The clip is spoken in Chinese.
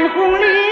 山红绿。